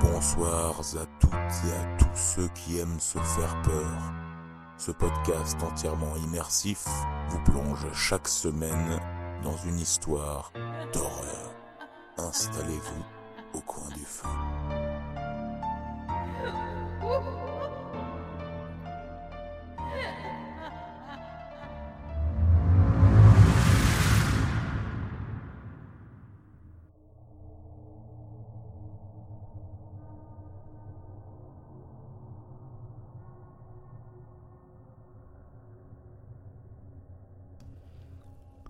Bonsoir à toutes et à tous ceux qui aiment se faire peur. Ce podcast entièrement immersif vous plonge chaque semaine dans une histoire d'horreur. Installez-vous au coin du feu.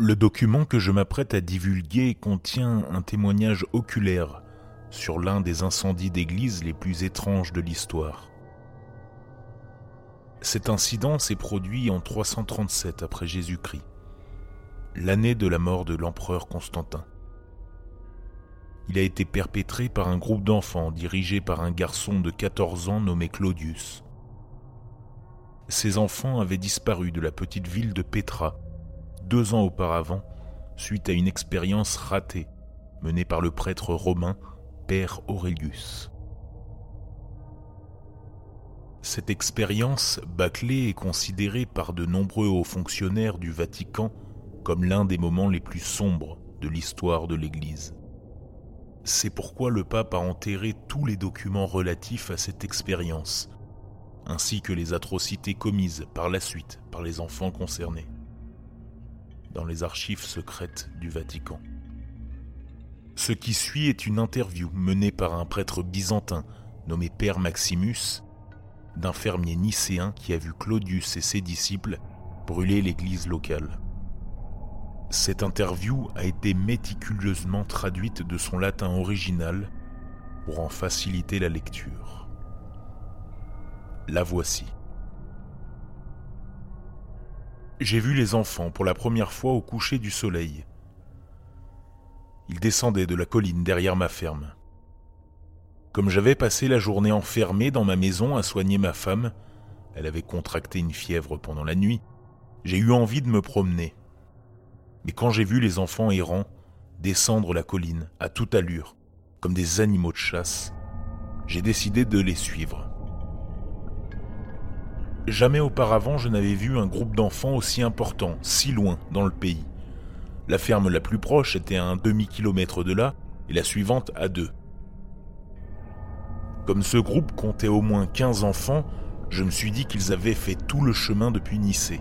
Le document que je m'apprête à divulguer contient un témoignage oculaire sur l'un des incendies d'église les plus étranges de l'histoire. Cet incident s'est produit en 337 après Jésus-Christ, l'année de la mort de l'empereur Constantin. Il a été perpétré par un groupe d'enfants dirigé par un garçon de 14 ans nommé Claudius. Ces enfants avaient disparu de la petite ville de Petra, deux ans auparavant, suite à une expérience ratée menée par le prêtre romain Père Aurelius. Cette expérience bâclée est considérée par de nombreux hauts fonctionnaires du Vatican comme l'un des moments les plus sombres de l'histoire de l'Église. C'est pourquoi le pape a enterré tous les documents relatifs à cette expérience, ainsi que les atrocités commises par la suite par les enfants concernés dans les archives secrètes du Vatican. Ce qui suit est une interview menée par un prêtre byzantin nommé Père Maximus, d'un fermier nicéen qui a vu Claudius et ses disciples brûler l'église locale. Cette interview a été méticuleusement traduite de son latin original pour en faciliter la lecture. La voici. J'ai vu les enfants pour la première fois au coucher du soleil. Ils descendaient de la colline derrière ma ferme. Comme j'avais passé la journée enfermée dans ma maison à soigner ma femme, elle avait contracté une fièvre pendant la nuit, j'ai eu envie de me promener. Mais quand j'ai vu les enfants errants descendre la colline à toute allure, comme des animaux de chasse, j'ai décidé de les suivre. Jamais auparavant je n'avais vu un groupe d'enfants aussi important, si loin dans le pays. La ferme la plus proche était à un demi-kilomètre de là et la suivante à deux. Comme ce groupe comptait au moins 15 enfants, je me suis dit qu'ils avaient fait tout le chemin depuis Nicée.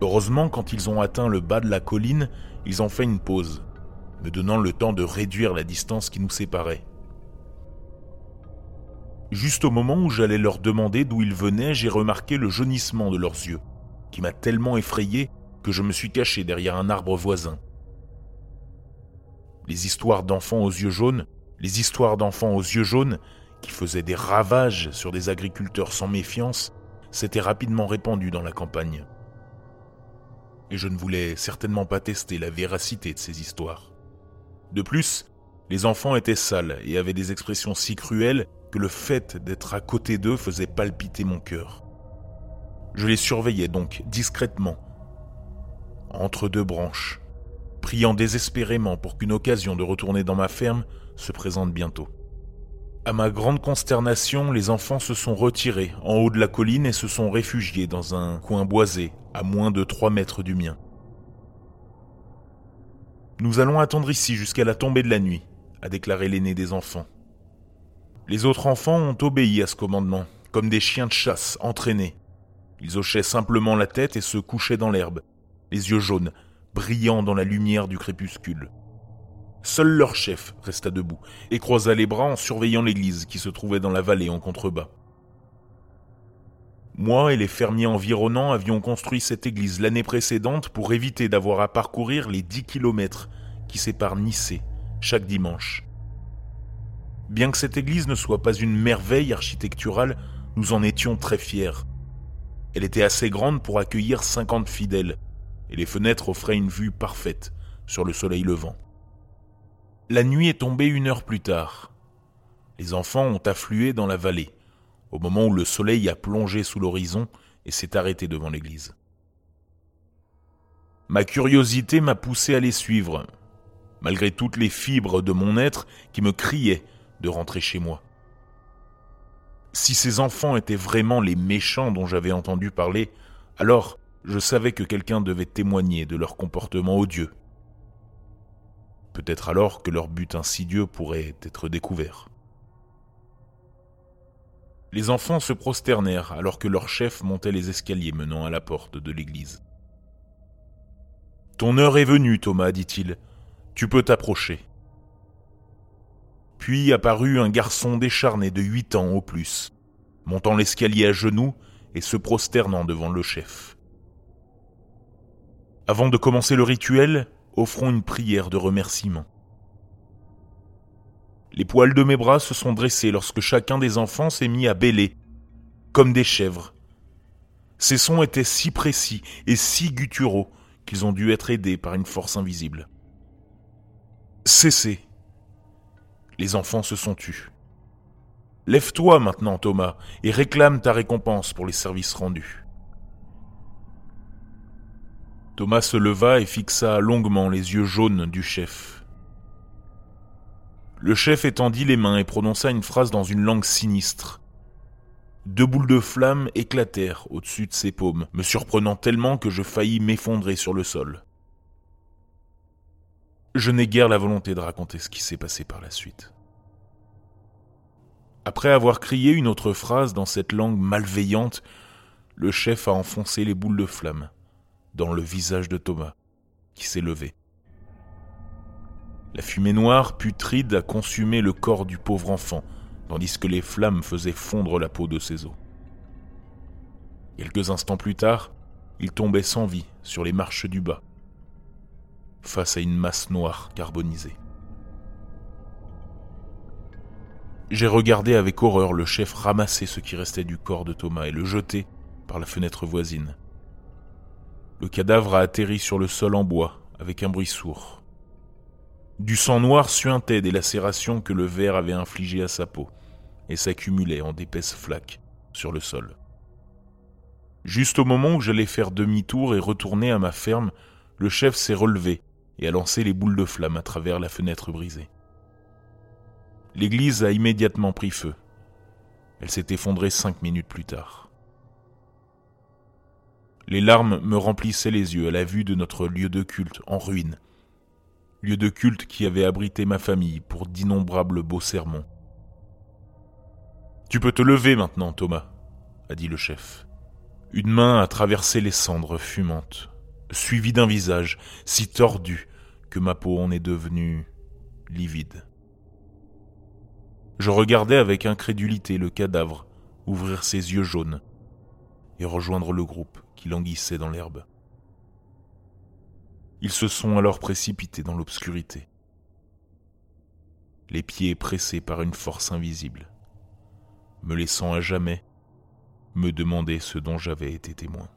Heureusement, quand ils ont atteint le bas de la colline, ils ont fait une pause, me donnant le temps de réduire la distance qui nous séparait. Juste au moment où j'allais leur demander d'où ils venaient, j'ai remarqué le jaunissement de leurs yeux, qui m'a tellement effrayé que je me suis caché derrière un arbre voisin. Les histoires d'enfants aux yeux jaunes, les histoires d'enfants aux yeux jaunes, qui faisaient des ravages sur des agriculteurs sans méfiance, s'étaient rapidement répandues dans la campagne. Et je ne voulais certainement pas tester la véracité de ces histoires. De plus, les enfants étaient sales et avaient des expressions si cruelles que le fait d'être à côté d'eux faisait palpiter mon cœur. Je les surveillais donc discrètement, entre deux branches, priant désespérément pour qu'une occasion de retourner dans ma ferme se présente bientôt. À ma grande consternation, les enfants se sont retirés en haut de la colline et se sont réfugiés dans un coin boisé, à moins de trois mètres du mien. Nous allons attendre ici jusqu'à la tombée de la nuit, a déclaré l'aîné des enfants. Les autres enfants ont obéi à ce commandement, comme des chiens de chasse entraînés. Ils hochaient simplement la tête et se couchaient dans l'herbe, les yeux jaunes, brillant dans la lumière du crépuscule. Seul leur chef resta debout et croisa les bras en surveillant l'église qui se trouvait dans la vallée en contrebas. Moi et les fermiers environnants avions construit cette église l'année précédente pour éviter d'avoir à parcourir les dix kilomètres qui séparent Nicée chaque dimanche. Bien que cette église ne soit pas une merveille architecturale, nous en étions très fiers. Elle était assez grande pour accueillir 50 fidèles, et les fenêtres offraient une vue parfaite sur le soleil levant. La nuit est tombée une heure plus tard. Les enfants ont afflué dans la vallée, au moment où le soleil a plongé sous l'horizon et s'est arrêté devant l'église. Ma curiosité m'a poussé à les suivre, malgré toutes les fibres de mon être qui me criaient de rentrer chez moi. Si ces enfants étaient vraiment les méchants dont j'avais entendu parler, alors je savais que quelqu'un devait témoigner de leur comportement odieux. Peut-être alors que leur but insidieux pourrait être découvert. Les enfants se prosternèrent alors que leur chef montait les escaliers menant à la porte de l'église. Ton heure est venue, Thomas, dit-il. Tu peux t'approcher. Puis apparut un garçon décharné de huit ans au plus, montant l'escalier à genoux et se prosternant devant le chef. Avant de commencer le rituel, offrons une prière de remerciement. Les poils de mes bras se sont dressés lorsque chacun des enfants s'est mis à bêler, comme des chèvres. Ces sons étaient si précis et si gutturaux qu'ils ont dû être aidés par une force invisible. Cessez. Les enfants se sont tus. Lève-toi maintenant, Thomas, et réclame ta récompense pour les services rendus. Thomas se leva et fixa longuement les yeux jaunes du chef. Le chef étendit les mains et prononça une phrase dans une langue sinistre. Deux boules de flammes éclatèrent au-dessus de ses paumes, me surprenant tellement que je faillis m'effondrer sur le sol. Je n'ai guère la volonté de raconter ce qui s'est passé par la suite. Après avoir crié une autre phrase dans cette langue malveillante, le chef a enfoncé les boules de flammes dans le visage de Thomas, qui s'est levé. La fumée noire putride a consumé le corps du pauvre enfant, tandis que les flammes faisaient fondre la peau de ses os. Quelques instants plus tard, il tombait sans vie sur les marches du bas, face à une masse noire carbonisée. J'ai regardé avec horreur le chef ramasser ce qui restait du corps de Thomas et le jeter par la fenêtre voisine. Le cadavre a atterri sur le sol en bois avec un bruit sourd. Du sang noir suintait des lacérations que le verre avait infligées à sa peau et s'accumulait en d'épaisses flaques sur le sol. Juste au moment où j'allais faire demi-tour et retourner à ma ferme, le chef s'est relevé et a lancé les boules de flamme à travers la fenêtre brisée. L'église a immédiatement pris feu. Elle s'est effondrée cinq minutes plus tard. Les larmes me remplissaient les yeux à la vue de notre lieu de culte en ruine, lieu de culte qui avait abrité ma famille pour d'innombrables beaux sermons. Tu peux te lever maintenant, Thomas, a dit le chef. Une main a traversé les cendres fumantes, suivie d'un visage si tordu que ma peau en est devenue livide. Je regardais avec incrédulité le cadavre ouvrir ses yeux jaunes et rejoindre le groupe qui languissait dans l'herbe. Ils se sont alors précipités dans l'obscurité, les pieds pressés par une force invisible me laissant à jamais me demander ce dont j'avais été témoin.